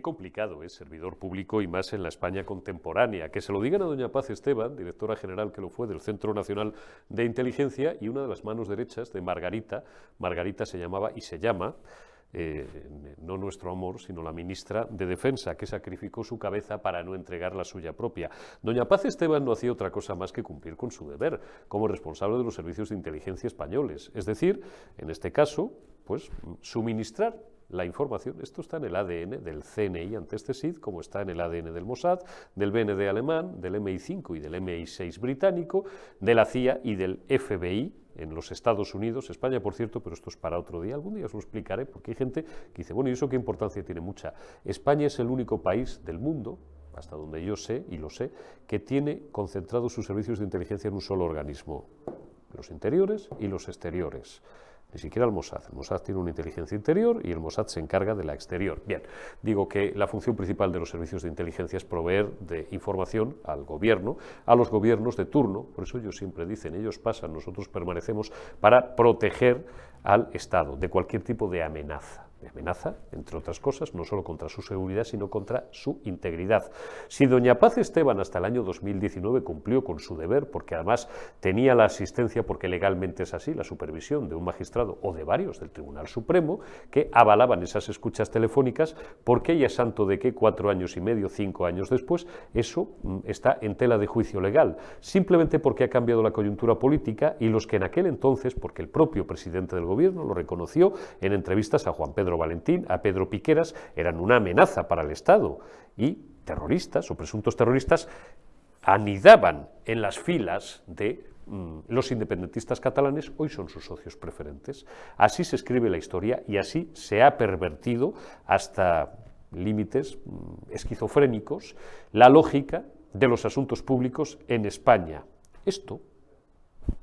complicado es servidor público y más en la España contemporánea. Que se lo digan a doña Paz Esteban, directora general que lo fue del Centro Nacional de Inteligencia, y una de las manos derechas de Margarita, Margarita se llamaba y se llama, eh, no nuestro amor, sino la ministra de Defensa, que sacrificó su cabeza para no entregar la suya propia. Doña Paz Esteban no hacía otra cosa más que cumplir con su deber como responsable de los servicios de inteligencia españoles, es decir, en este caso, pues suministrar la información, esto está en el ADN del CNI ante este SID, como está en el ADN del Mossad, del BND alemán, del MI5 y del MI6 británico, de la CIA y del FBI en los Estados Unidos, España por cierto, pero esto es para otro día, algún día os lo explicaré, porque hay gente que dice, bueno, ¿y eso qué importancia tiene mucha? España es el único país del mundo, hasta donde yo sé, y lo sé, que tiene concentrados sus servicios de inteligencia en un solo organismo, los interiores y los exteriores ni siquiera el Mossad. El Mossad tiene una inteligencia interior y el Mossad se encarga de la exterior. Bien, digo que la función principal de los servicios de inteligencia es proveer de información al gobierno, a los gobiernos de turno, por eso ellos siempre dicen, ellos pasan, nosotros permanecemos para proteger al Estado de cualquier tipo de amenaza amenaza, entre otras cosas, no solo contra su seguridad, sino contra su integridad. Si doña Paz Esteban hasta el año 2019 cumplió con su deber, porque además tenía la asistencia, porque legalmente es así, la supervisión de un magistrado o de varios del Tribunal Supremo, que avalaban esas escuchas telefónicas, porque ella es santo de que cuatro años y medio, cinco años después, eso mm, está en tela de juicio legal, simplemente porque ha cambiado la coyuntura política y los que en aquel entonces, porque el propio presidente del gobierno lo reconoció en entrevistas a Juan Pedro Pedro Valentín, a Pedro Piqueras, eran una amenaza para el Estado y terroristas o presuntos terroristas anidaban en las filas de mm, los independentistas catalanes hoy son sus socios preferentes. Así se escribe la historia y así se ha pervertido hasta límites mm, esquizofrénicos la lógica de los asuntos públicos en España. Esto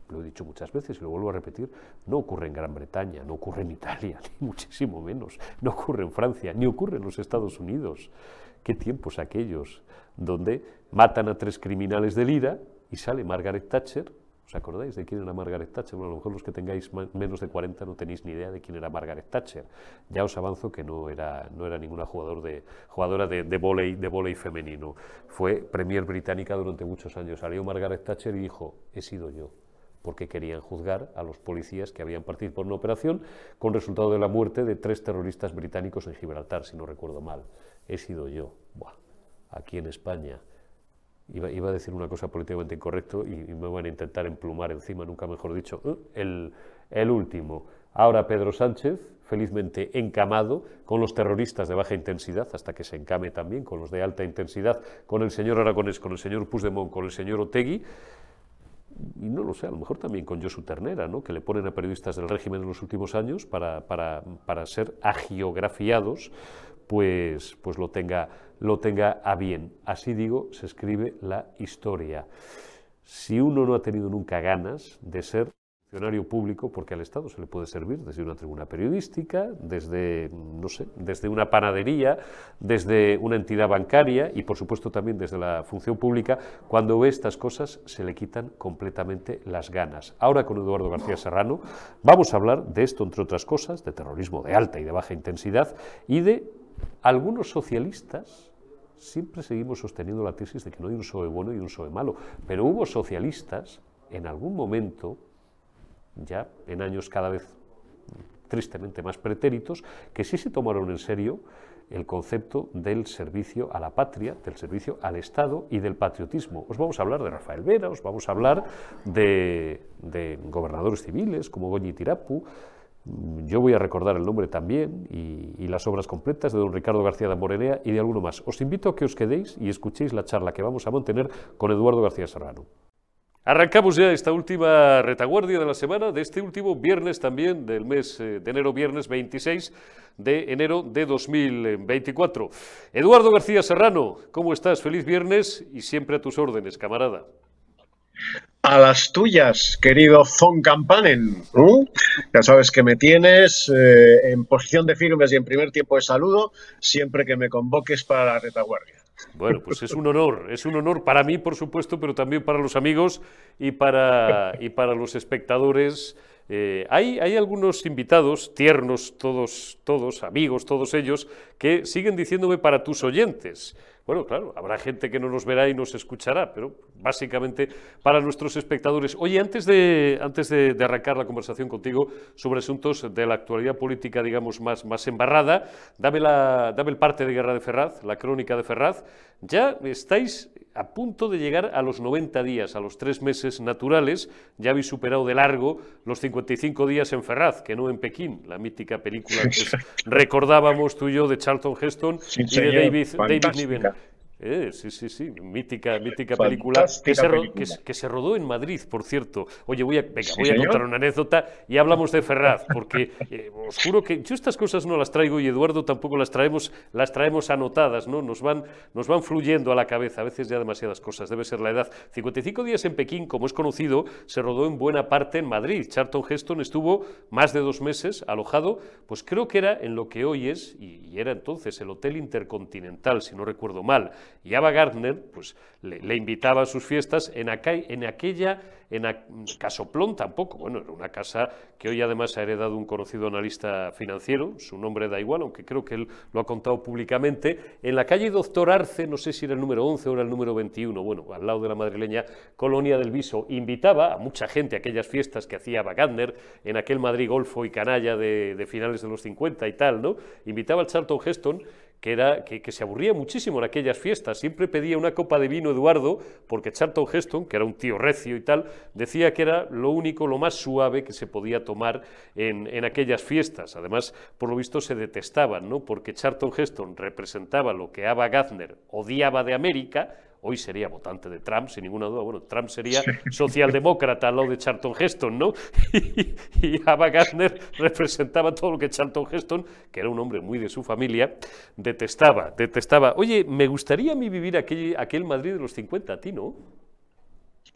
lo he dicho muchas veces y lo vuelvo a repetir, no ocurre en Gran Bretaña, no ocurre en Italia, ni muchísimo menos, no ocurre en Francia, ni ocurre en los Estados Unidos. ¿Qué tiempos aquellos donde matan a tres criminales de Lira y sale Margaret Thatcher? ¿Os acordáis de quién era Margaret Thatcher? Bueno, a lo mejor los que tengáis menos de 40 no tenéis ni idea de quién era Margaret Thatcher. Ya os avanzo que no era, no era ninguna jugador de, jugadora de, de de femenino. Fue premier británica durante muchos años. Salió Margaret Thatcher y dijo, he sido yo porque querían juzgar a los policías que habían partido por una operación con resultado de la muerte de tres terroristas británicos en Gibraltar, si no recuerdo mal. He sido yo, aquí en España. Iba, a decir una cosa políticamente incorrecto y, me van a intentar emplumar encima, nunca mejor dicho, ¿eh? el, el último. Ahora Pedro Sánchez, felizmente encamado con los terroristas de baja intensidad, hasta que se encame también con los de alta intensidad, con el señor Aragonés, con el señor Puigdemont, con el señor Otegui, y no lo sé, a lo mejor también con Josu Ternera, ¿no? que le ponen a periodistas del régimen en los últimos años para, para, para ser agiografiados, pues, pues lo, tenga, lo tenga a bien. Así digo, se escribe la historia. Si uno no ha tenido nunca ganas de ser funcionario público, porque al Estado se le puede servir desde una tribuna periodística, desde, no sé, desde una panadería, desde una entidad bancaria y, por supuesto, también desde la función pública. Cuando ve estas cosas, se le quitan completamente las ganas. Ahora, con Eduardo García Serrano, vamos a hablar de esto, entre otras cosas, de terrorismo de alta y de baja intensidad y de algunos socialistas siempre seguimos sosteniendo la tesis de que no hay un PSOE bueno y un PSOE malo, pero hubo socialistas en algún momento ya en años cada vez tristemente más pretéritos, que sí se tomaron en serio el concepto del servicio a la patria, del servicio al Estado y del patriotismo. Os vamos a hablar de Rafael Vera, os vamos a hablar de, gobernadores civiles como Goñi Tirapu, yo voy a recordar el nombre también y, y, las obras completas de don Ricardo García de Morenea y de alguno más. Os invito a que os quedéis y escuchéis la charla que vamos a mantener con Eduardo García Serrano. Arrancamos ya esta última retaguardia de la semana, de este último viernes también, del mes eh, de enero, viernes 26 de enero de 2024. Eduardo García Serrano, ¿cómo estás? Feliz viernes y siempre a tus órdenes, camarada. A las tuyas, querido Von Campanen. Ya sabes que me tienes eh, en posición de firmes y en primer tiempo de saludo siempre que me convoques para la retaguardia. Bueno, pues es un honor, es un honor para mí, por supuesto, pero también para los amigos y para, y para los espectadores. Eh, hay, hay, algunos invitados, tiernos, todos, todos, amigos, todos ellos, que siguen diciéndome para tus oyentes. Bueno, claro, habrá gente que no nos verá y nos escuchará, pero básicamente para nuestros espectadores. Oye, antes de, antes de, arrancar la conversación contigo sobre asuntos de la actualidad política, digamos, más, más embarrada, dame, la, dame el parte de Guerra de Ferraz, la crónica de Ferraz. Ya estáis a punto de llegar a los 90 días, a los tres meses naturales, ya habéis superado de largo los 55 días en Ferraz, que no en Pekín, la mítica película que recordábamos tú y yo de Charlton Heston y de David, David Niven. Eh, sí, sí, sí, mítica, mítica película, que se, que, se, rodó en Madrid, por cierto. Oye, voy a, venga, voy a contar una anécdota y hablamos de Ferraz, porque eh, os juro que yo estas cosas no las traigo y Eduardo tampoco las traemos, las traemos anotadas, ¿no? Nos van, nos van fluyendo a la cabeza, a veces ya demasiadas cosas, debe ser la edad. 55 días en Pekín, como es conocido, se rodó en buena parte en Madrid. Charlton Heston estuvo más de dos meses alojado, pues creo que era en lo que hoy es, y, y era entonces el Hotel Intercontinental, si no recuerdo mal y Ava Gardner pues, le, invitaba a sus fiestas en, en aquella, en Casoplón tampoco, bueno, era una casa que hoy además ha heredado un conocido analista financiero, su nombre da igual, aunque creo que él lo ha contado públicamente, en la calle Doctor Arce, no sé si era el número 11 o era el número 21, bueno, al lado de la madrileña Colonia del Viso, invitaba a mucha gente a aquellas fiestas que hacía Ava Gardner en aquel Madrid golfo y canalla de, de finales de los 50 y tal, ¿no? Invitaba al Charlton Heston que, era, que, se aburría muchísimo en aquellas fiestas. Siempre pedía una copa de vino Eduardo, porque Charlton Heston, que era un tío recio y tal, decía que era lo único, lo más suave que se podía tomar en, en aquellas fiestas. Además, por lo visto, se detestaban, ¿no? porque Charlton Heston representaba lo que Ava Gardner odiaba de América, hoy sería votante de Trump, sin ninguna duda. Bueno, Trump sería socialdemócrata al lado de Charlton Heston, ¿no? y, Ava Gardner representaba todo lo que Charlton Heston, que era un hombre muy de su familia, detestaba, detestaba. Oye, me gustaría a mí vivir aquel, aquel Madrid de los 50, a ti, ¿no?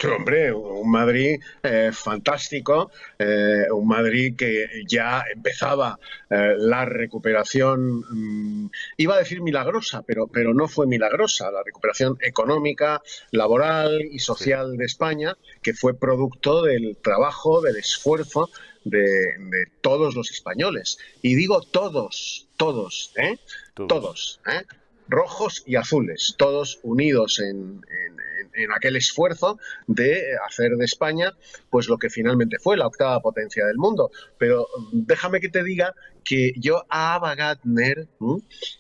Hombre, un Madrid eh, fantástico, eh, un Madrid que ya empezaba eh, la recuperación, mm, iba a decir milagrosa, pero, pero no fue milagrosa, la recuperación económica, laboral y social de España, que fue producto del trabajo, del esfuerzo de, todos los españoles. Y digo todos, todos, ¿eh? Todos. Rojos y azules, todos unidos en, en aquel esfuerzo de hacer de España pues lo que finalmente fue la octava potencia del mundo. Pero déjame que te diga que yo a Ava Gardner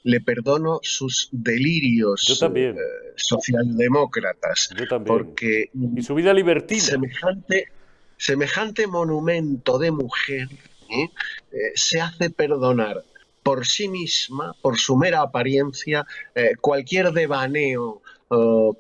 le perdono sus delirios eh, socialdemócratas. Yo también. Porque y su vida libertina. Semejante, semejante monumento de mujer ¿eh? Eh, se hace perdonar por sí misma, por su mera apariencia, cualquier devaneo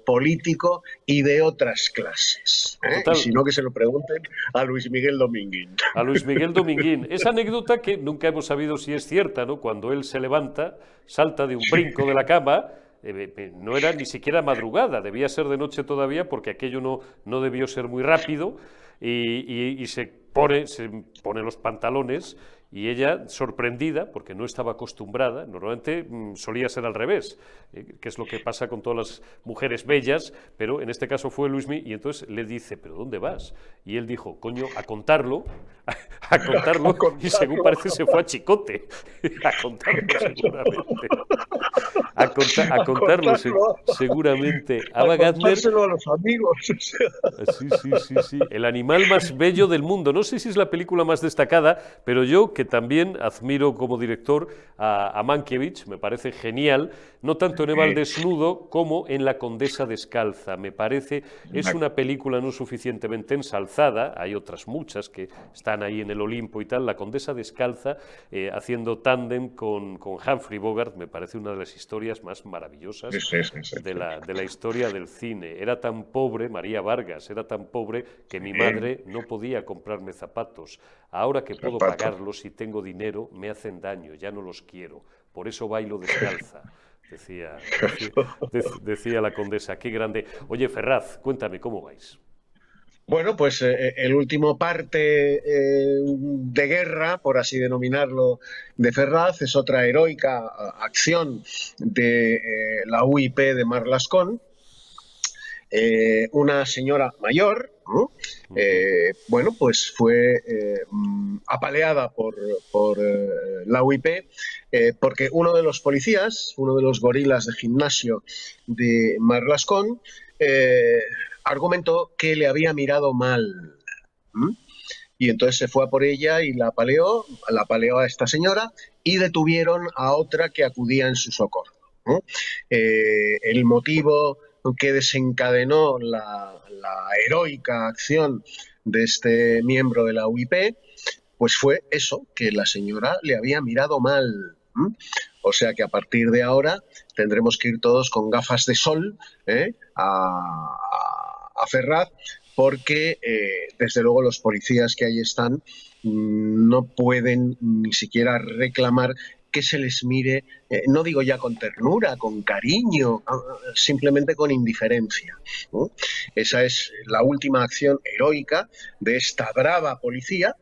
político y de otras clases. ¿eh? Y si no, que se lo pregunten a Luis Miguel Dominguín. A Luis Miguel Dominguín. Esa anécdota que nunca hemos sabido si es cierta, ¿no? Cuando él se levanta, salta de un brinco de la cama, eh, eh, no era ni siquiera madrugada, debía ser de noche todavía porque aquello no, no debió ser muy rápido y, y se, pone, se pone los pantalones y ella, sorprendida, porque no estaba acostumbrada, normalmente mm, solía ser al revés, eh, que es lo que pasa con todas las mujeres bellas, pero en este caso fue Luismi, y entonces le dice, ¿pero dónde vas? Y él dijo, coño, a contarlo, a, contarlo, y según parece se fue a Chicote, a contarlo seguramente. A, contarlo, seguramente. A, a los amigos. Sí, sí, sí, sí. El animal más bello del mundo. No sé si es la película más destacada, pero yo que también admiro como director a, Mankiewicz, me parece genial, no tanto en Eva el desnudo como en La condesa descalza. Me parece, es una película no suficientemente ensalzada, hay otras muchas que están ahí en el Olimpo y tal. La condesa descalza, eh, haciendo tándem con, con, Humphrey Bogart, me parece una de las historias más maravillosas de, la, de la historia del cine. Era tan pobre, María Vargas, era tan pobre que mi madre no podía comprarme zapatos. Ahora que puedo pagarlos y tengo dinero, me hacen daño, ya no los quiero. Por eso bailo descalza. Decía, decía, decía la condesa, qué grande. Oye, Ferraz, cuéntame, ¿cómo vais? Bueno, pues eh, el último parte eh, de guerra, por así denominarlo, de Ferraz es otra heroica acción de eh, la UIP de Marlascón. Una señora mayor, bueno, pues fue apaleada por, por la UIP porque uno de los policías, uno de los gorilas de gimnasio de Marlascón, argumentó que le había mirado mal. Y entonces se fue a por ella y la paleó, la paleó a esta señora y detuvieron a otra que acudía en su socorro. Eh, el motivo que desencadenó la, heroica acción de este miembro de la UIP, pues fue eso, que la señora le había mirado mal. O sea que a partir de ahora tendremos que ir todos con gafas de sol ¿eh? a, a Ferraz porque eh, desde luego los policías que ahí están mm, no pueden ni siquiera reclamar que se les mire, eh, no digo ya con ternura, con cariño, ah, simplemente con indiferencia. Esa es la última acción heroica de esta brava policía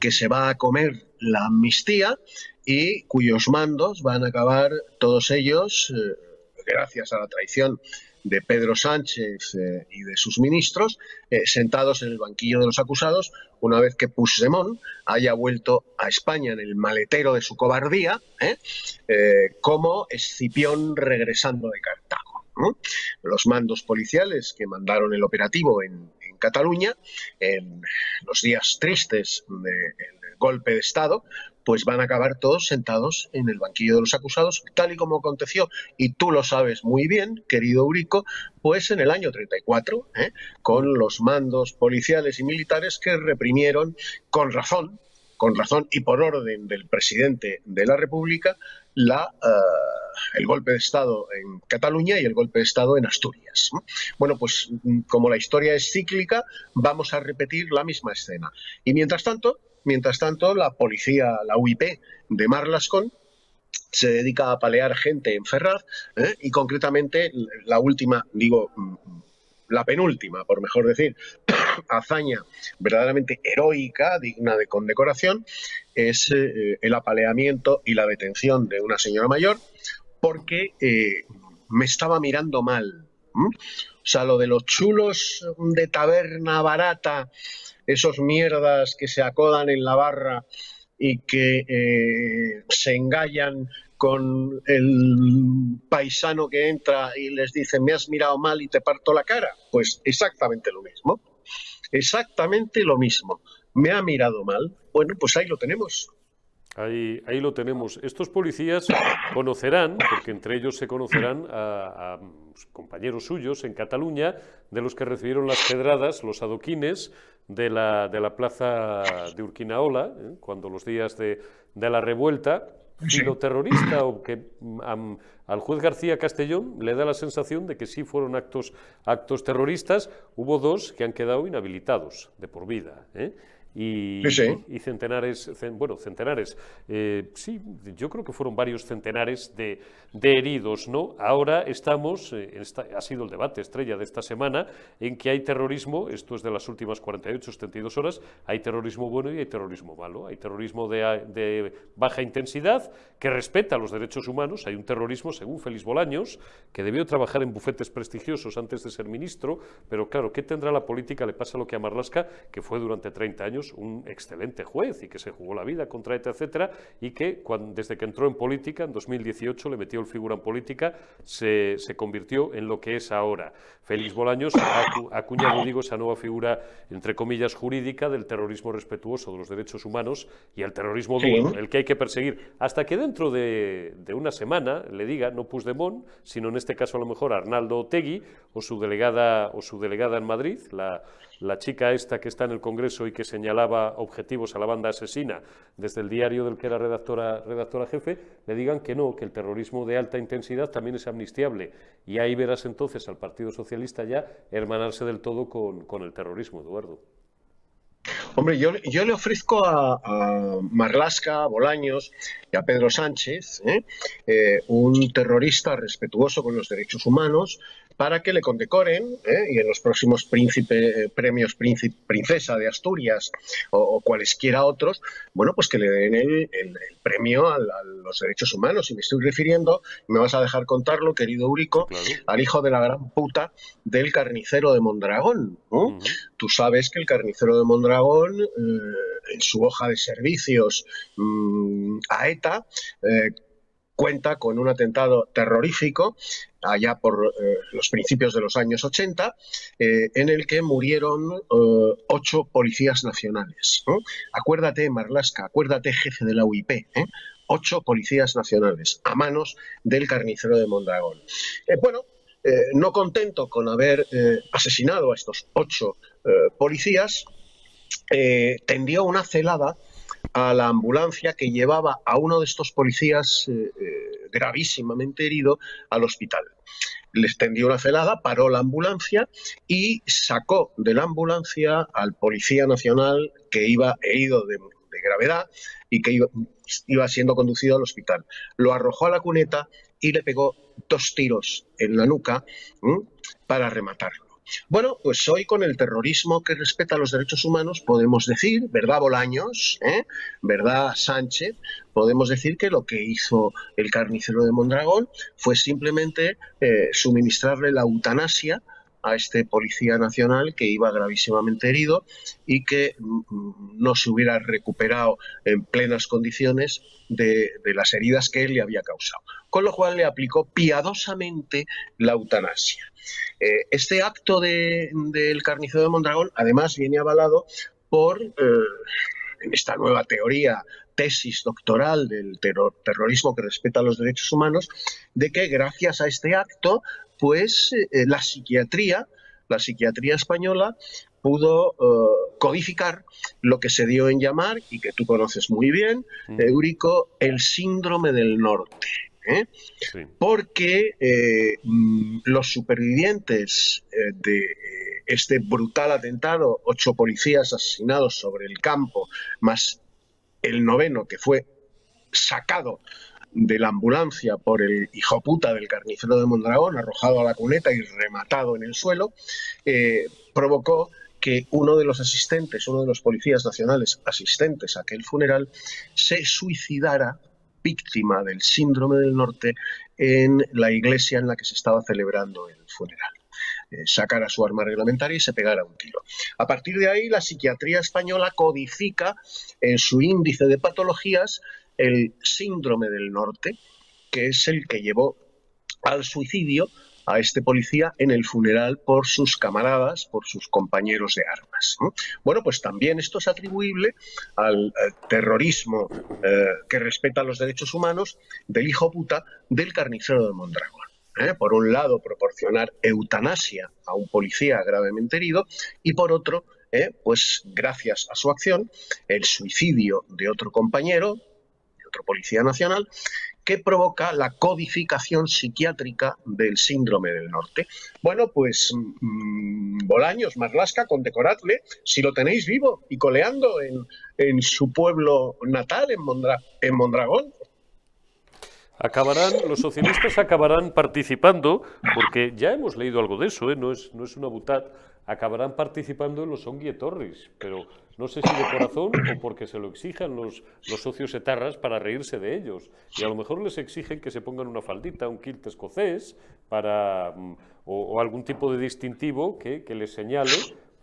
que se va a comer la amnistía y cuyos mandos van a acabar todos ellos, eh, gracias a la traición de Pedro Sánchez eh, y de sus ministros, eh, sentados en el banquillo de los acusados, una vez que Puigdemont haya vuelto a España en el maletero de su cobardía, ¿eh? como Escipión regresando de Cartago. Los mandos policiales que mandaron el operativo en, Cataluña, en los días tristes del golpe de Estado, pues van a acabar todos sentados en el banquillo de los acusados, tal y como aconteció, y tú lo sabes muy bien, querido Eurico, pues en el año 34, ¿eh? con los mandos policiales y militares que reprimieron con razón, con razón y por orden del presidente de la República, la, eh, el golpe de Estado en Cataluña y el golpe de Estado en Asturias. Bueno, pues como la historia es cíclica, vamos a repetir la misma escena. Y mientras tanto, Mientras tanto, la policía, la UIP de Marlascón, se dedica a palear gente en Ferraz ¿eh? y concretamente la última, digo, mm, la penúltima, por mejor decir, hazaña verdaderamente heroica, digna de condecoración, es eh, el apaleamiento y la detención de una señora mayor porque eh, me estaba mirando mal. O sea, lo de los chulos de taberna barata esos mierdas que se acodan en la barra y que eh, se engallan con el paisano que entra y les dice, me has mirado mal y te parto la cara. Pues exactamente lo mismo. Exactamente lo mismo. Me ha mirado mal. Bueno, pues ahí lo tenemos. Ahí, ahí lo tenemos. Estos policías conocerán, porque entre ellos se conocerán a, compañeros suyos en Cataluña, de los que recibieron las pedradas, los adoquines de la, de la plaza de Urquinaola, ¿eh? cuando los días de, de la revuelta, y lo terrorista, o que al juez García Castellón le da la sensación de que sí fueron actos, actos terroristas, hubo dos que han quedado inhabilitados de por vida. ¿eh? Y, y centenares, bueno, centenares, eh, sí, yo creo que fueron varios centenares de, de heridos, ¿no? Ahora estamos, eh, ha sido el debate estrella de esta semana, en que hay terrorismo, esto es de las últimas 48, 72 horas, hay terrorismo bueno y hay terrorismo malo, hay terrorismo de, de baja intensidad que respeta los derechos humanos, hay un terrorismo, según Félix Bolaños, que debió trabajar en bufetes prestigiosos antes de ser ministro, pero claro, ¿qué tendrá la política? Le pasa lo que a Marlasca, que fue durante 30 años un excelente juez y que se jugó la vida contra ETA, etcétera, y que desde que entró en política, en 2018, le metió el figura en política, se, convirtió en lo que es ahora. Félix Bolaños ha acuñado, digo, esa nueva figura, entre comillas, jurídica del terrorismo respetuoso de los derechos humanos y el terrorismo duro, el que hay que perseguir, hasta que dentro de, una semana le diga, no Puigdemont, sino en este caso a lo mejor Arnaldo Otegui o su delegada, o su delegada en Madrid, la, la chica esta que está en el Congreso y que señalaba objetivos a la banda asesina desde el diario del que era redactora, redactora jefe, le digan que no, que el terrorismo de alta intensidad también es amnistiable. Y ahí verás entonces al Partido Socialista ya hermanarse del todo con, con el terrorismo, Eduardo. Hombre, yo, yo le ofrezco a, Marlasca, a Bolaños y a Pedro Sánchez ¿eh? Eh, un terrorista respetuoso con los derechos humanos, para que le condecoren ¿eh? y en los próximos príncipe, eh, premios príncipe, princesa de Asturias o, cualesquiera otros, bueno, pues que le den el, premio a, los derechos humanos. Y me estoy refiriendo, me vas a dejar contarlo, querido Urico, al hijo de la gran puta del carnicero de Mondragón. Tú sabes que el carnicero de Mondragón, eh, en su hoja de servicios mm, a ETA, cuenta con un atentado terrorífico allá por eh, los principios de los años 80, eh, en el que murieron eh, ocho policías nacionales. Acuérdate, Marlasca, acuérdate, jefe de la UIP, ocho policías nacionales a manos del carnicero de Mondragón. bueno, no contento con haber asesinado a estos ocho policías, tendió una celada a la ambulancia que llevaba a uno de estos policías eh, eh, gravísimamente herido al hospital. Les tendió una celada, paró la ambulancia y sacó de la ambulancia al policía nacional que iba herido de, gravedad y que iba, siendo conducido al hospital. Lo arrojó a la cuneta y le pegó dos tiros en la nuca para rematarlo. Bueno, pues hoy con el terrorismo que respeta los derechos humanos podemos decir, ¿verdad Bolaños? ¿Eh? ¿Verdad Sánchez? Podemos decir que lo que hizo el carnicero de Mondragón fue simplemente eh, suministrarle la eutanasia a este policía nacional que iba gravísimamente herido y que mm, no se hubiera recuperado en plenas condiciones de, las heridas que él le había causado. Con lo cual le aplicó piadosamente la eutanasia. Eh, este acto del carnicero de Mondragón además viene avalado por eh, esta nueva teoría tesis doctoral del terrorismo que respeta los derechos humanos, de que gracias a este acto pues eh, la psiquiatría, la psiquiatría española pudo eh, codificar lo que se dio en llamar, y que tú conoces muy bien, mm. Eurico, el síndrome del norte. ¿Eh? Porque mm, los supervivientes de este brutal atentado, ocho policías asesinados sobre el campo, más el noveno que fue sacado de la ambulancia por el hijo puta del carnicero de Mondragón, arrojado a la cuneta y rematado en el suelo, eh, provocó que uno de los asistentes, uno de los policías nacionales asistentes a aquel funeral, se suicidara víctima del síndrome del norte en la iglesia en la que se estaba celebrando el funeral. Eh, sacara su arma reglamentaria y se pegara un tiro. A partir de ahí, la psiquiatría española codifica en su índice de patologías el síndrome del norte, que es el que llevó al suicidio a este policía en el funeral por sus camaradas, por sus compañeros de armas. Bueno, pues también esto es atribuible al, terrorismo eh, que respeta los derechos humanos del hijo puta del carnicero de Mondragón. ¿eh? Por un lado, proporcionar eutanasia a un policía gravemente herido y por otro, ¿eh? pues gracias a su acción, el suicidio de otro compañero, Policía Nacional, que provoca la codificación psiquiátrica del síndrome del norte. Bueno, pues mmm, Bolaños, Marlasca, condecoradle si lo tenéis vivo y coleando en, su pueblo natal, en, en Mondragón. Acabarán, los socialistas acabarán participando, porque ya hemos leído algo de eso, ¿eh? no, es, no es una butad, acabarán participando en los Torres, pero no sé si de corazón o porque se lo exijan los, los socios etarras para reírse de ellos. Y a lo mejor les exigen que se pongan una faldita, un kilt escocés, para, mm, o, algún tipo de distintivo que, que les señale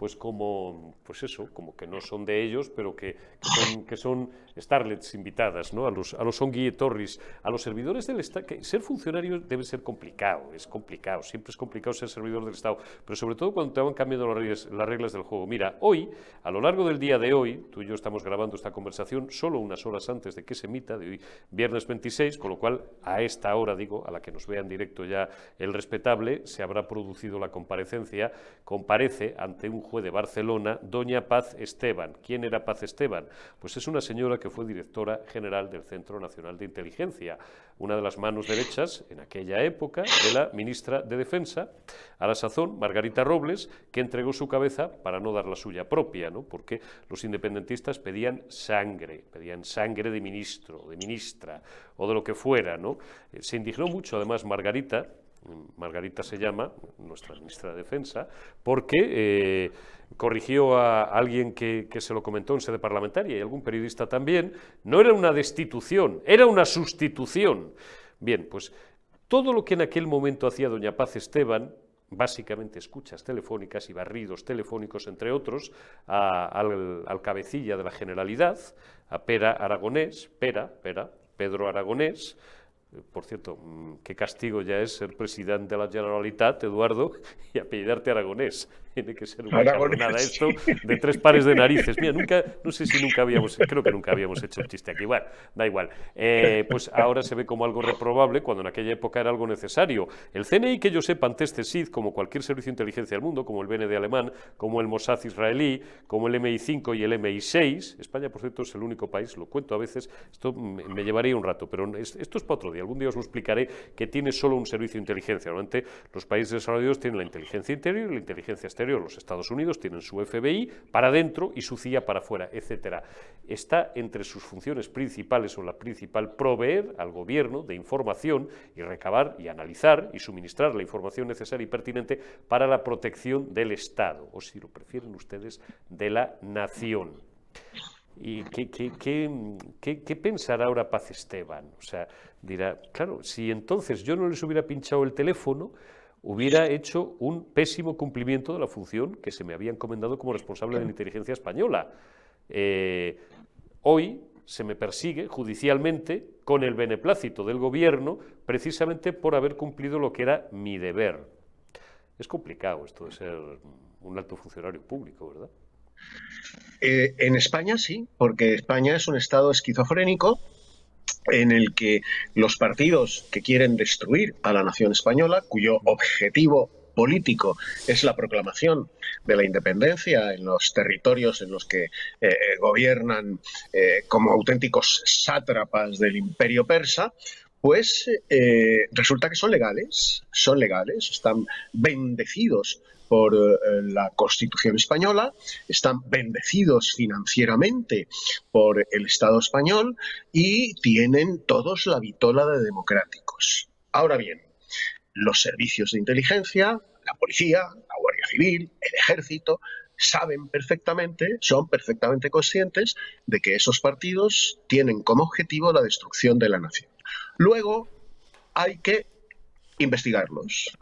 pues como, pues eso, como que no son de ellos, pero que, son, que son starlets invitadas, ¿no? A los, a los Torres, a los servidores del Estado, que ser funcionario debe ser complicado, es complicado, siempre es complicado ser servidor del Estado, pero sobre todo cuando te van cambiando las reglas, las reglas del juego. Mira, hoy, a lo largo del día de hoy, tú y yo estamos grabando esta conversación solo unas horas antes de que se emita, de hoy, viernes 26, con lo cual a esta hora, digo, a la que nos vea en directo ya el respetable, se habrá producido la comparecencia, comparece ante un de Barcelona, doña Paz Esteban. ¿Quién era Paz Esteban? Pues es una señora que fue directora general del Centro Nacional de Inteligencia, una de las manos derechas en aquella época de la ministra de Defensa, a la sazón Margarita Robles, que entregó su cabeza para no dar la suya propia, ¿no? porque los independentistas pedían sangre, pedían sangre de ministro, de ministra o de lo que fuera. ¿no? Eh, se indignó mucho además Margarita Margarita se llama, nuestra ministra de Defensa, porque eh, corrigió a alguien que, se lo comentó en sede parlamentaria y algún periodista también, no era una destitución, era una sustitución. Bien, pues todo lo que en aquel momento hacía doña Paz Esteban, básicamente escuchas telefónicas y barridos telefónicos, entre otros, al, al, cabecilla de la Generalidad, a Pera Aragonés, Pera, Pera, Pedro Aragonés, por cierto, mm, qué castigo ya es ser presidente de la Generalitat, Eduardo, y apellidarte aragonés. Tiene que ser una nada esto de tres pares de narices. Mira, nunca, no sé si nunca habíamos, creo que nunca habíamos hecho un chiste aquí. Bueno, da igual. Eh, pues ahora se ve como algo reprobable cuando en aquella época era algo necesario. El CNI, que yo sepa, ante este SID, como cualquier servicio de inteligencia del mundo, como el BND alemán, como el Mossad israelí, como el MI5 y el MI6, España, por cierto, es el único país, lo cuento a veces, esto me llevaría un rato, pero esto es para otro día algún día os lo explicaré, que tiene solo un servicio de inteligencia. Normalmente los países desarrollados tienen la inteligencia interior y la inteligencia exterior. Los Estados Unidos tienen su FBI para adentro y su CIA para afuera, etcétera. Está entre sus funciones principales o la principal proveer al gobierno de información y recabar y analizar y suministrar la información necesaria y pertinente para la protección del Estado, o si lo prefieren ustedes, de la nación. ¿Y qué, qué, pensará ahora Paz Esteban? O sea, dirá, claro, si entonces yo no les hubiera pinchado el teléfono, hubiera hecho un pésimo cumplimiento de la función que se me había encomendado como responsable de la inteligencia española. Eh, hoy se me persigue judicialmente con el beneplácito del gobierno precisamente por haber cumplido lo que era mi deber. Es complicado esto de ser un alto funcionario público, ¿verdad? Eh, en España sí, porque España es un estado esquizofrénico en el que los partidos que quieren destruir a la nación española, cuyo objetivo político es la proclamación de la independencia en los territorios en los que eh, gobiernan eh, como auténticos sátrapas del imperio persa, pues resulta que son legales, son legales, están bendecidos por eh, la Constitución española, están bendecidos financieramente por el Estado español y tienen todos la vitola de democráticos. Ahora bien, los servicios de inteligencia, la policía, la Guardia Civil, el ejército, saben perfectamente, son perfectamente conscientes de que esos partidos tienen como objetivo la destrucción de la nación. Luego hay que investigarlos.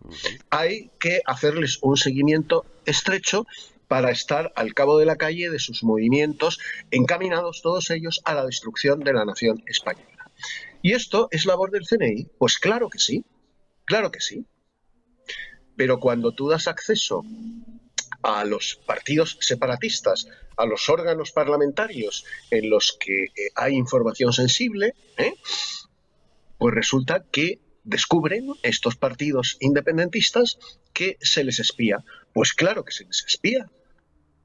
Hay que hacerles un seguimiento estrecho para estar al cabo de la calle de sus movimientos, encaminados todos ellos a la destrucción de la nación española. ¿Y esto es labor del CNI? Pues claro que sí, claro que sí. Pero cuando tú das acceso a los partidos separatistas, a los órganos parlamentarios en los que eh, hay información sensible, ¿eh? pues resulta que descubren estos partidos independentistas que se les espía. Pues claro que se les espía.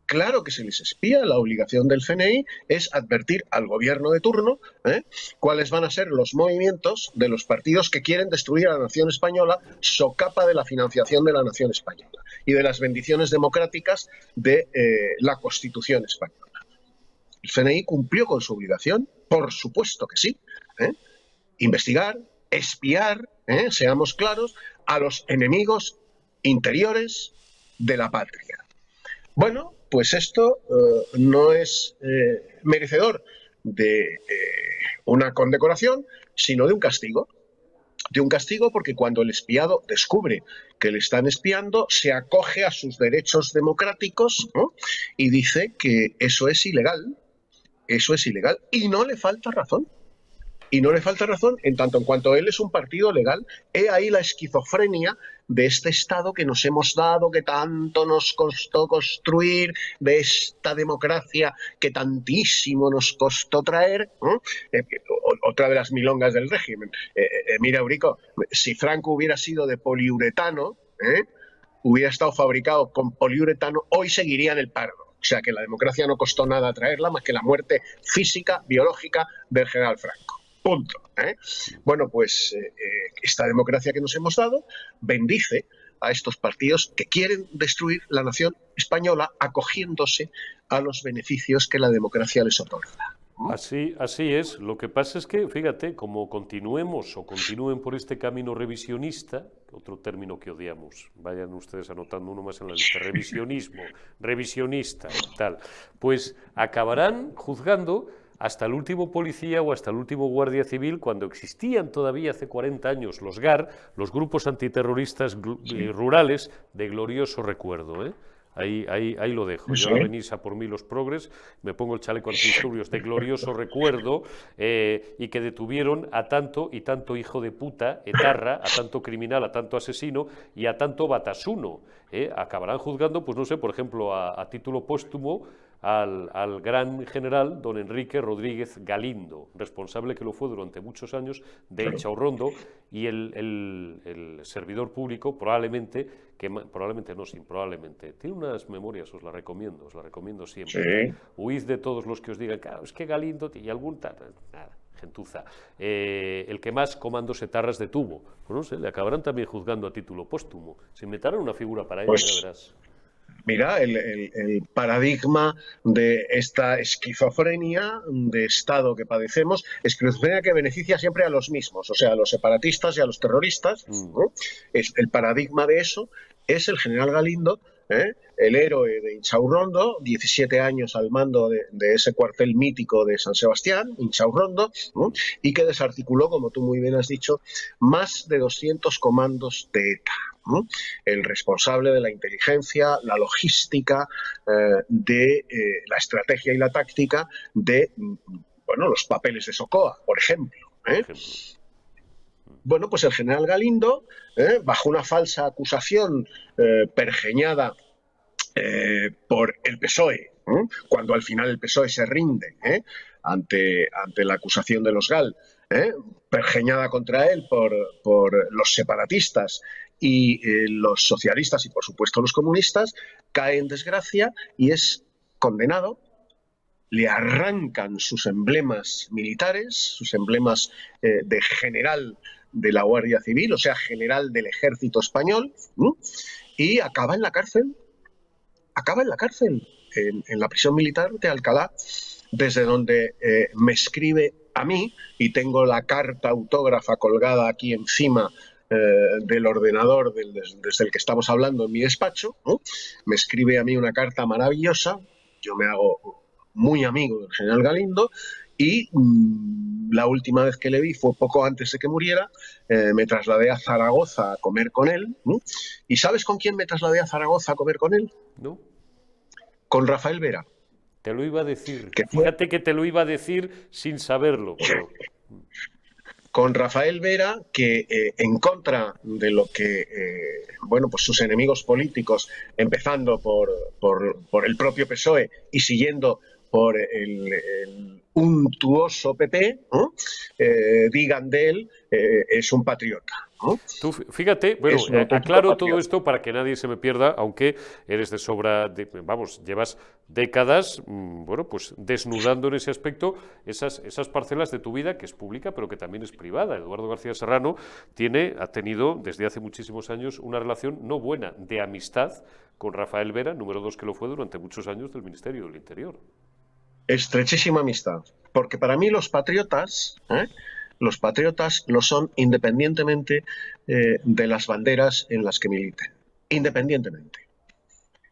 Claro que se les espía. La obligación del CNI es advertir al gobierno de turno ¿eh? cuáles van a ser los movimientos de los partidos que quieren destruir a la nación española, socapa de la financiación de la nación española y de las bendiciones democráticas de eh, la Constitución española. El CNI cumplió con su obligación, por supuesto que sí. ¿eh? Investigar, espiar, ¿eh? seamos claros, a los enemigos interiores de la patria. Bueno, pues esto eh, no es eh, merecedor de una condecoración, sino de un castigo. De un castigo porque cuando el espiado descubre que le están espiando, se acoge a sus derechos democráticos y dice que eso es ilegal, eso es ilegal, y no le falta razón y no le falta razón en tanto en cuanto él es un partido legal. He ahí la esquizofrenia de este Estado que nos hemos dado, que tanto nos costó construir, de esta democracia que tantísimo nos costó traer. Eh, otra de las milongas del régimen. Eh, eh, mira, Eurico, si Franco hubiera sido de poliuretano, hubiera estado fabricado con poliuretano, hoy seguiría en el pardo. O sea que la democracia no costó nada traerla más que la muerte física, biológica del general Franco. Punto. ¿eh? Bueno, pues eh, eh, esta democracia que nos hemos dado bendice a estos partidos que quieren destruir la nación española acogiéndose a los beneficios que la democracia les otorga. Así, así es. Lo que pasa es que, fíjate, como continuemos o continúen por este camino revisionista, otro término que odiamos, vayan ustedes anotando uno más en la lista, revisionismo, revisionista, tal, pues acabarán juzgando hasta el último policía o hasta el último guardia civil, cuando existían todavía hace 40 años los GAR, los grupos antiterroristas eh, rurales de glorioso recuerdo. ¿eh? Ahí, ahí, ahí lo dejo. Yo venís a por mí los progres, me pongo el chaleco antidisturbios de glorioso recuerdo eh, y que detuvieron a tanto y tanto hijo de puta, etarra, a tanto criminal, a tanto asesino y a tanto batasuno. ¿eh? Acabarán juzgando, pues no sé, por ejemplo, a título póstumo al, gran general don Enrique Rodríguez Galindo, responsable que lo fue durante muchos años de Chaurrondo y el, servidor público probablemente, que probablemente no, sin probablemente, tiene unas memorias, os la recomiendo, os la recomiendo siempre. Huid de todos los que os digan, claro, es que Galindo y algún... Nada, gentuza. Eh, el que más comandos etarras detuvo. Pues no sé, le acabarán también juzgando a título póstumo. Se inventarán una figura para ello, pues, ya verás mira, el, paradigma de esta esquizofrenia de Estado que padecemos, esquizofrenia que beneficia siempre a los mismos, o sea, a los separatistas y a los terroristas. Mm. Es, el paradigma de eso es el general Galindo, ¿eh? el héroe de Inchaurrondo, 17 años al mando de, ese cuartel mítico de San Sebastián, Inchaurrondo, y que desarticuló, como tú muy bien has dicho, más de 200 comandos de ETA. El responsable de la inteligencia, la logística, eh, de eh, la estrategia y la táctica de bueno, los papeles de Socoa, por ejemplo. Bueno, pues el general Galindo, bajo una falsa acusación pergeñada eh, por el PSOE, cuando al final el PSOE se rinde ¿eh? ante, ante la acusación de los GAL, ¿eh? pergeñada contra él por, por los separatistas y los socialistas y por supuesto los comunistas, cae en desgracia y es condenado le arrancan sus emblemas militares, sus emblemas de general de la Guardia Civil, o sea, general del ejército español, y acaba en la cárcel acaba en la cárcel, en, la prisión militar de Alcalá, desde donde eh, me escribe a mí, y tengo la carta autógrafa colgada aquí encima eh, del ordenador desde el que estamos hablando en mi despacho, me escribe a mí una carta maravillosa, yo me hago muy amigo del general Galindo, y mm, la última vez que le vi fue poco antes de que muriera, eh, me trasladé a Zaragoza a comer con él, ¿y sabes con quién me trasladé a Zaragoza a comer con él? No con Rafael Vera. Te lo iba a decir. Fíjate que te lo iba a decir sin saberlo. Con Rafael Vera, que eh, en contra de lo que eh, bueno, pues sus enemigos políticos, empezando por, por, el propio PSOE y siguiendo por el, untuoso PP, eh, digan de él, es un patriota. Tú, fíjate, bueno, eh, aclaro todo esto para que nadie se me pierda, aunque eres de sobra, vamos, llevas décadas, mm, bueno, pues desnudando en ese aspecto esas, esas parcelas de tu vida que es pública, pero que también es privada. Eduardo García Serrano tiene, ha tenido desde hace muchísimos años una relación no buena, de amistad con Rafael Vera, número dos que lo fue durante muchos años del Ministerio del Interior. Estrechísima amistad, porque para mí los patriotas, ¿eh? los patriotas lo son independientemente eh, de las banderas en las que militen, independientemente.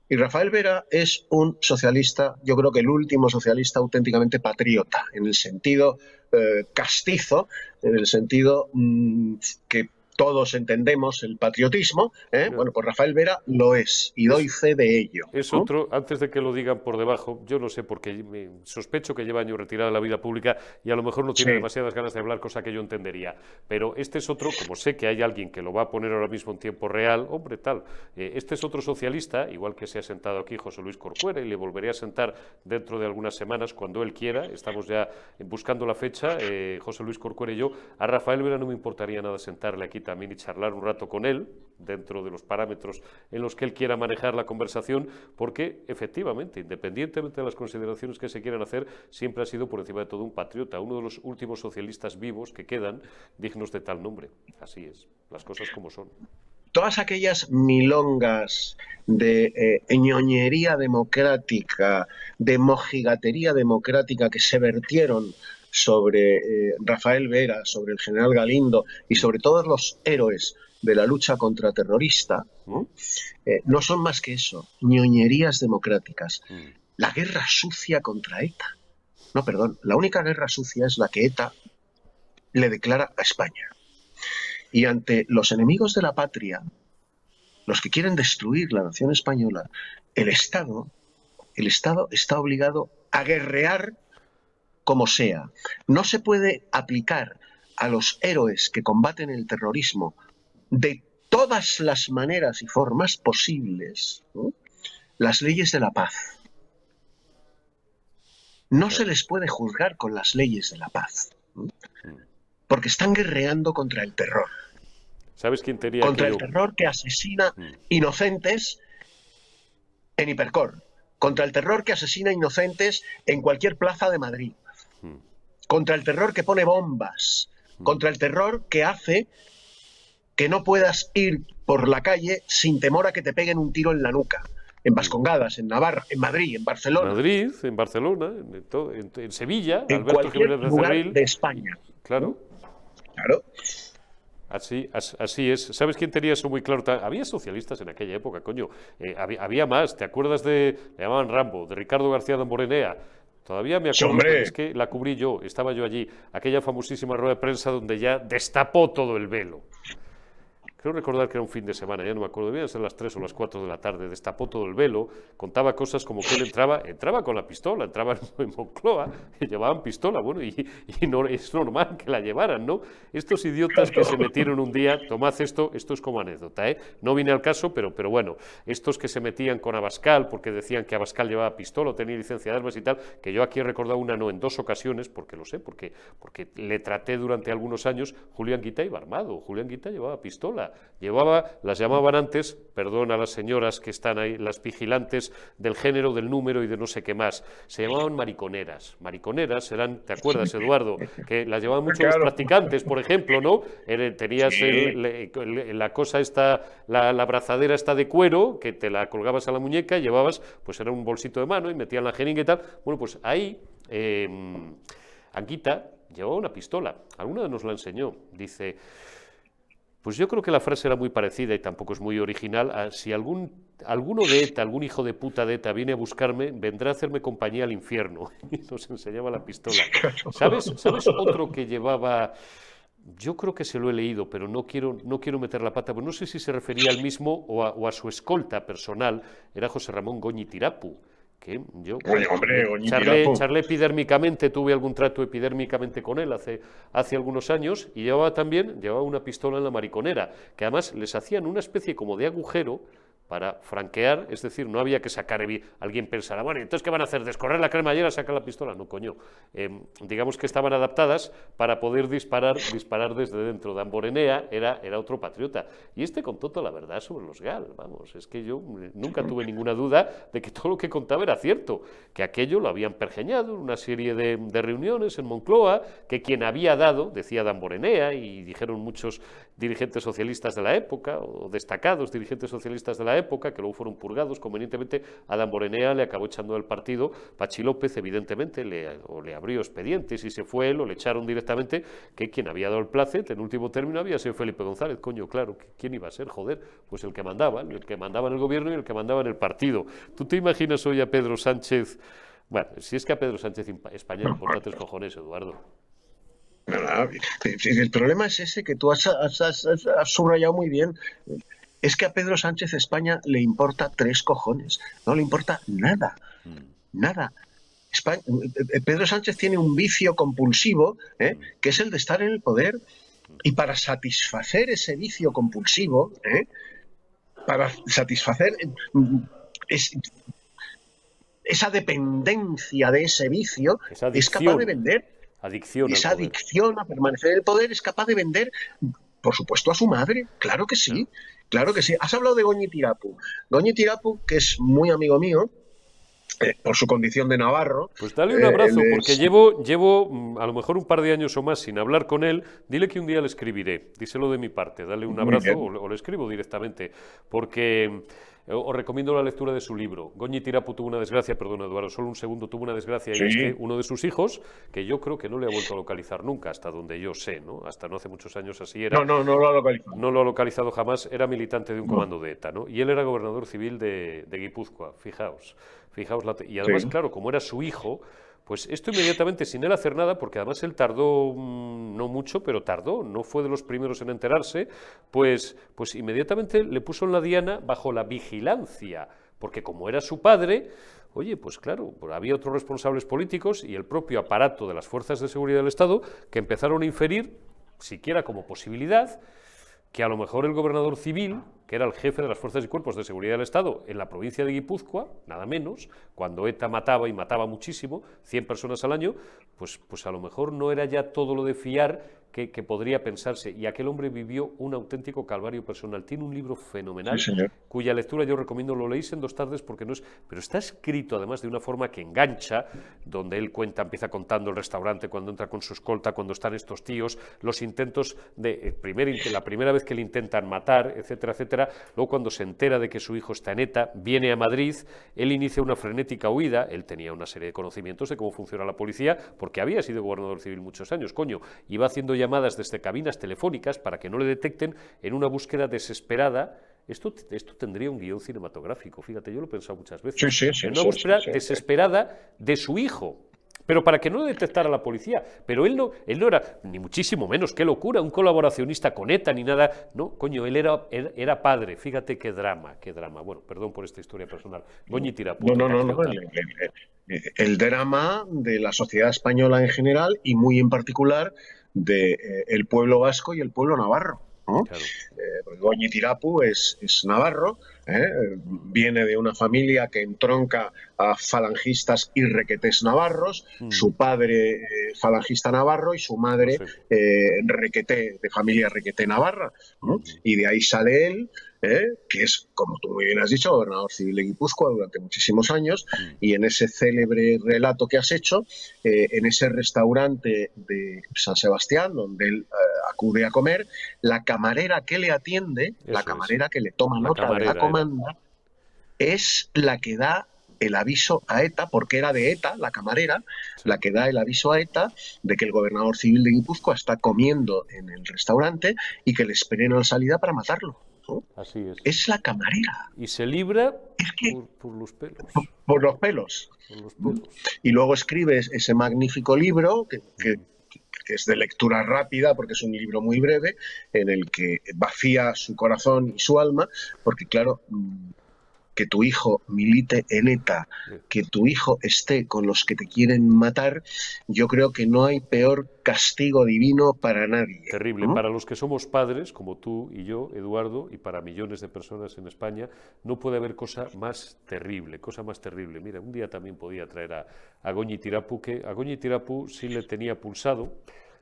Y Rafael Vera es un socialista, yo creo que el último socialista auténticamente patriota, en el sentido eh, castizo, en el sentido mm, que todos entendemos el patriotismo, ¿eh? bueno, pues Rafael Vera lo es y doy fe de ello. Es otro, antes de que lo digan por debajo, yo no sé porque me sospecho que lleva años retirado de la vida pública y a lo mejor no tiene demasiadas ganas de hablar, cosa que yo entendería. Pero este es otro, como sé que hay alguien que lo va a poner ahora mismo en tiempo real, hombre, tal, eh, este es otro socialista, igual que se ha sentado aquí José Luis Corcuera y le volveré a sentar dentro de algunas semanas cuando él quiera, estamos ya buscando la fecha, eh, José Luis Corcuera y yo, a Rafael Vera no me importaría nada sentarle aquí también y charlar un rato con él, dentro de los parámetros en los que él quiera manejar la conversación, porque efectivamente, independientemente de las consideraciones que se quieran hacer, siempre ha sido por encima de todo un patriota, uno de los últimos socialistas vivos que quedan dignos de tal nombre. Así es, las cosas como son. todas aquellas milongas de eh, ñoñería democrática, de mojigatería democrática que se vertieron sobre eh, Rafael Vera, sobre el general Galindo y sobre todos los héroes de la lucha contra terrorista, eh, ¿no? son más que eso, ñoñerías democráticas. Mm. La guerra sucia contra ETA. No, perdón, la única guerra sucia es la que ETA le declara a España. Y ante los enemigos de la patria, los que quieren destruir la nación española, el Estado, el Estado está obligado a guerrear como sea. No se puede aplicar a los héroes que combaten el terrorismo de todas las maneras y formas posibles las leyes de la paz. No se les puede juzgar con las leyes de la paz, porque están guerreando contra el terror. ¿Sabes quién tenía Contra el terror que asesina mm. inocentes en Hipercor. Contra el terror que asesina inocentes en cualquier plaza de Madrid. Mm. Contra el terror que pone bombas. Mm. Contra el terror que hace que no puedas ir por la calle sin temor a que te peguen un tiro en la nuca. En Vascongadas, en Navarra, en Madrid, en Barcelona. En Madrid, en Barcelona, en, Sevilla, en cualquier lugar de España. Claro. Claro. Así, así es. ¿Sabes quién tenía eso muy claro? Había socialistas en aquella época, coño. Eh, había, más. ¿Te acuerdas de, le llamaban Rambo, de Ricardo García de Morenea? Todavía me acuerdo, es que la cubrí yo, estaba yo allí, aquella famosísima rueda de prensa donde ya destapó todo el velo. Creo recordar que era un fin de semana, ya no me acuerdo, debían ser las 3 o las 4 de la tarde, destapó todo el velo, contaba cosas como que él entraba, entraba con la pistola, entraba en Moncloa, y llevaban pistola, bueno, y, no, es normal que la llevaran, ¿no? Estos idiotas que se metieron un día, tomad esto, esto es como anécdota, ¿eh? No vine al caso, pero, pero bueno, estos que se metían con Abascal, porque decían que Abascal llevaba pistola o tenía licencia de armas y tal, que yo aquí he recordado una no en dos ocasiones, porque lo sé, porque, porque le traté durante algunos años, Julián Guita iba armado, Julián Guita llevaba pistola, Llevaba, las llamaban antes, perdón a las señoras que están ahí, las vigilantes del género, del número y de no sé qué más, se llamaban mariconeras. Mariconeras eran, ¿te acuerdas, Eduardo? Que las llevaban muchos los practicantes, por ejemplo, ¿no? Tenías la cosa esta, la, la brazadera esta de cuero, que te la colgabas a la muñeca y llevabas, pues era un bolsito de mano y metían la jeringa y tal. Bueno, pues ahí, eh, Anquita llevaba una pistola. Alguna nos la enseñó. Dice, pues yo creo que la frase era muy parecida y tampoco es muy original. si algún, alguno de ETA, algún hijo de puta de ETA viene a buscarme, vendrá a hacerme compañía al infierno. Y nos enseñaba la pistola. ¿Sabes, ¿Sabes otro que llevaba... Yo creo que se lo he leído, pero no quiero, no quiero meter la pata, pues no sé si se refería al mismo o a, o a su escolta personal, era José Ramón Goñi Tirapu que yo charlé, epidérmicamente, tuve algún trato epidérmicamente con él hace, hace algunos años y llevaba también, llevaba una pistola en la mariconera, que además les hacían una especie como de agujero para franquear, es decir, no había que sacar, alguien pensará, bueno, entonces ¿qué van a hacer? ¿Descorrer la cremallera, sacar la pistola? No, coño. Em, digamos que estaban adaptadas para poder disparar, disparar desde dentro. de Amborenea era, era otro patriota. Y este contó toda la verdad sobre los GAL, vamos, es que yo nunca tuve ninguna duda de que todo lo que contaba era cierto, que aquello lo habían pergeñado en una serie de, reuniones en Moncloa, que quien había dado, decía Damborenea, y dijeron muchos dirigentes socialistas de la época, o destacados dirigentes socialistas de la época, que luego fueron purgados convenientemente, Adam Borenea le acabó echando del partido, Pachi López evidentemente le, o le abrió expedientes y se fue él o le echaron directamente, que quien había dado el placet en último término había sido Felipe González, coño, claro, ¿quién iba a ser? Joder, pues el que mandaba, el que mandaba en el gobierno y el que mandaba en el partido. ¿Tú te imaginas hoy a Pedro Sánchez? Bueno, si es que a Pedro Sánchez España le importa cojones, Eduardo. El problema es ese que tú has, subrayado muy bien es que a Pedro Sánchez España le importa tres cojones, no le importa nada, mm. nada. Eh, Pedro Sánchez tiene un vicio compulsivo, ¿eh? mm. que es el de estar en el poder, y para satisfacer ese vicio compulsivo, ¿eh? para satisfacer esa dependencia de ese vicio, es capaz de vender. Adicción esa adicción a permanecer en el poder es capaz de vender, por supuesto, a su madre, claro que sí. Claro que sí. Has hablado de Goñi Tirapu. Goñi Tirapu, que es muy amigo mío, eh, por su condición de navarro. Pues dale un eh, abrazo, él porque es- llevo, llevo mm, a lo mejor un par de años o más sin hablar con él. Dile que un día le escribiré, díselo de mi parte, dale un abrazo o, le- o le escribo directamente, porque eh, os recomiendo la lectura de su libro. Goñi Tirapu tuvo una desgracia, perdón Eduardo, solo un segundo tuvo una desgracia, y es que uno de sus hijos, que yo creo que no le ha vuelto a localizar nunca, hasta donde yo sé, ¿no? Hasta no hace muchos años así era No, no, no lo ha localizado. no lo ha localizado jamás, era militante de un comando de ETA, ¿no? Y él era gobernador civil de, de Guipúzcoa, fijaos. fijaos la y además, Sí. claro, como era su hijo, pues esto inmediatamente, sin él hacer nada, porque además él tardó, mm, no mucho, pero tardó, no fue de los primeros en enterarse, pues, pues inmediatamente le puso en la diana bajo la vigilancia, porque como era su padre, Oye, pues claro, pues había otros responsables políticos y el propio aparato de las fuerzas de seguridad del Estado que empezaron a inferir, siquiera como posibilidad, que a lo mejor el gobernador civil, que era el jefe de las fuerzas y cuerpos de seguridad del Estado en la provincia de Guipúzcoa, nada menos, cuando ETA mataba y mataba muchísimo, 100 personas al año, pues, pues a lo mejor no era ya todo lo de fiar que, que podría pensarse. Y aquel hombre vivió un auténtico calvario personal. Tiene un libro fenomenal, Sí, cuya lectura yo recomiendo, lo leéis en dos tardes porque no es... Pero está escrito además de una forma que engancha, donde él cuenta, empieza contando el restaurante, cuando entra con su escolta, cuando están estos tíos, los intentos de... eh, primer la primera vez que le intentan matar, etcétera, etcétera. Luego cuando se entera de que su hijo está en ETA, viene a Madrid, él inicia una frenética huida, él tenía una serie de conocimientos de cómo funciona la policía, porque había sido gobernador civil muchos años, coño, iba haciendo llamadas desde cabinas telefónicas para que no le detecten en una búsqueda desesperada esto, esto tendría un guion cinematográfico, fíjate, yo lo he pensado muchas veces. Sí, sí, sí, en una búsqueda desesperada de su hijo. Pero para que no le detectara la policía. Pero él no, él no era, ni muchísimo menos, qué locura, un colaboracionista con ETA ni nada. No, coño, él era, él era padre. Fíjate qué drama, qué drama. Bueno, perdón por esta historia personal. Goñi Tirapu. No, no, no, no. El, el- el- el drama de la sociedad española en general y muy en particular del pueblo vasco y el pueblo navarro. ¿no? Claro. Eh, porque Goñi Tirapu es, es navarro, ¿eh? viene de una familia que entronca a falangistas y requetés navarros, Mm. su padre eh, falangista navarro y su madre eh, requeté, de familia requeté navarra. ¿no? Mm. Y de ahí sale él, ¿eh? que es, como tú muy bien has dicho, gobernador civil de Guipúzcoa durante muchísimos años, Mm. y en ese célebre relato que has hecho, eh, en ese restaurante de San Sebastián, donde él eh, acude a comer, la camarera que le atiende, la es. camarera que le toma La nota de la era. comanda, es la que da el aviso a ETA, porque era de ETA, la camarera, la que da el aviso a ETA de que el gobernador civil de Guipúzcoa está comiendo en el restaurante y que le esperen a la salida para matarlo. ¿No? Así es. Es la camarera, Y se libra es que por, por los pelos. por los pelos. Por los pelos. y luego escribes ese magnífico libro que, que- que es de lectura rápida porque es un libro muy breve en el que vacía su corazón y su alma porque claro mm, que tu hijo milite en ETA, que tu hijo esté con los que te quieren matar, yo creo que no hay peor castigo divino para nadie. Terrible. Para los que somos padres, como tú y yo, Eduardo, y para millones de personas en España, no puede haber cosa más terrible, cosa más terrible. Mira, un día también podía traer a, a Goñi Tirapu, que a Goñi Tirapu sí le tenía pulsado.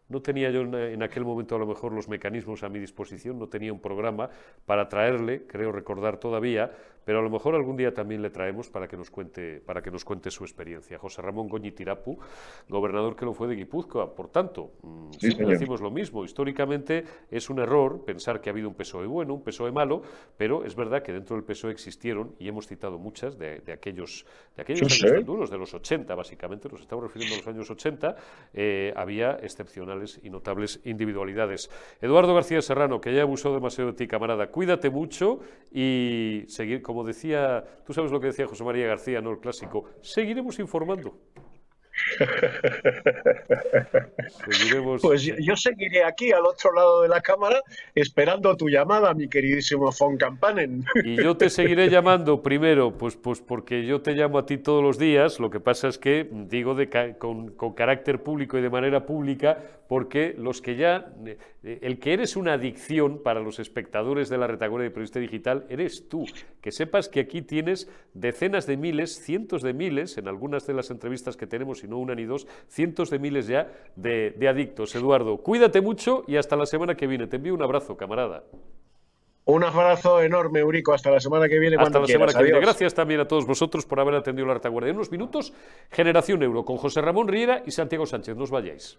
No tenía yo en, en aquel momento a lo mejor los mecanismos a mi disposición, no tenía un programa para traerle, creo recordar todavía, pero a lo mejor algún día también le traemos para que nos cuente, para que nos cuente su experiencia. José Ramón Goñi Tirapu, gobernador que lo fue de Guipúzcoa. Por tanto, mm, Sí, siempre decimos lo mismo. Históricamente es un error pensar que ha habido un PSOE bueno, un PSOE malo, pero es verdad que dentro del PSOE existieron, y hemos citado muchas, de, de aquellos, de aquellos Sí, años sí. tan duros, de los 80 básicamente, nos estamos refiriendo a los años 80, eh, había excepcionales y notables individualidades. Eduardo García Serrano, que ya abusado demasiado de ti, camarada, cuídate mucho y seguir, como decía, tú sabes lo que decía José María García, ¿no? El clásico, seguiremos informando. Seguiremos. Pues yo, yo seguiré aquí al otro lado de la cámara esperando tu llamada, mi queridísimo Von Campanen. Y yo te seguiré llamando primero, pues, pues porque yo te llamo a ti todos los días. Lo que pasa es que digo de ca- con, con carácter público y de manera pública, porque los que ya. eh, El que eres una adicción para los espectadores de la retaguardia de periodista digital eres tú. Que sepas que aquí tienes decenas de miles, cientos de miles, en algunas de las entrevistas que tenemos, y no una ni dos, cientos de miles ya de, de adictos. Eduardo, cuídate mucho y hasta la semana que viene. Te envío un abrazo, camarada. Un abrazo enorme, Eurico. Hasta la semana que viene. Hasta la semana que viene. Gracias también a todos vosotros por haber atendido la retaguardia. En unos minutos, Generación Euro con José Ramón Riera y Santiago Sánchez. No os vayáis.